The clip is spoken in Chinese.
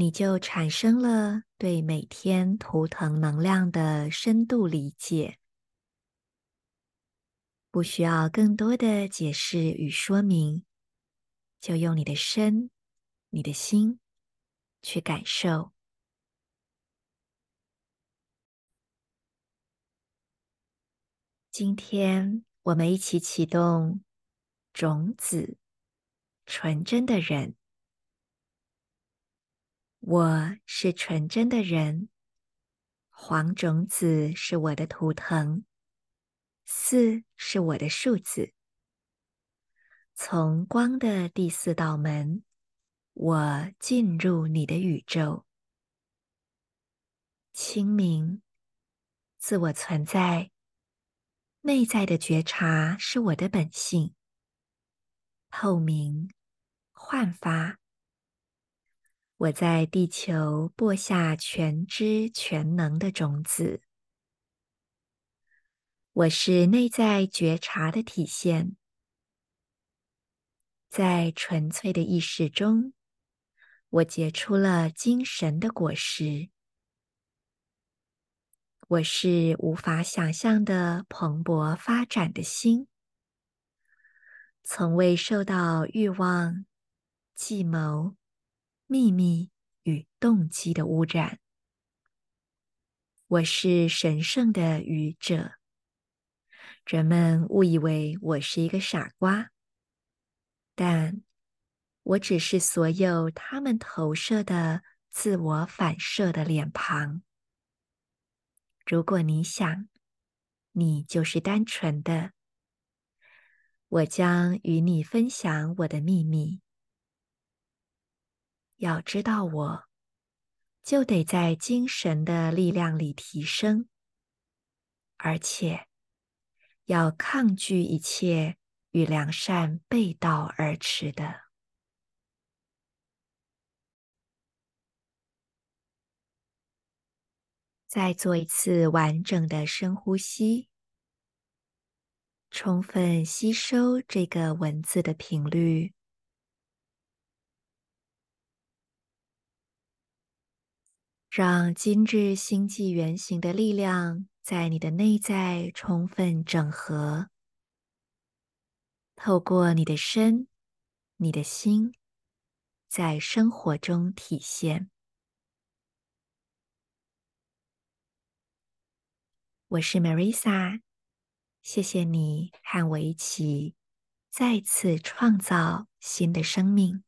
你就产生了对每天图腾能量的深度理解，不需要更多的解释与说明，就用你的身、你的心去感受。今天我们一起启动种子，纯真的人。我是纯真的人，黄种子是我的图腾，四是我的数字。从光的第四道门，我进入你的宇宙。清明，自我存在，内在的觉察是我的本性。透明，焕发。我在地球播下全知全能的种子。我是内在觉察的体现，在纯粹的意识中，我结出了精神的果实。我是无法想象的蓬勃发展的心，从未受到欲望、计谋。秘密与动机的污染。我是神圣的愚者。人们误以为我是一个傻瓜，但我只是所有他们投射的自我反射的脸庞。如果你想，你就是单纯的，我将与你分享我的秘密。要知道我，就得在精神的力量里提升，而且要抗拒一切与良善背道而驰的。再做一次完整的深呼吸，充分吸收这个文字的频率。让精致星际原型的力量在你的内在充分整合，透过你的身、你的心，在生活中体现。我是 Marisa，谢谢你和我一起再次创造新的生命。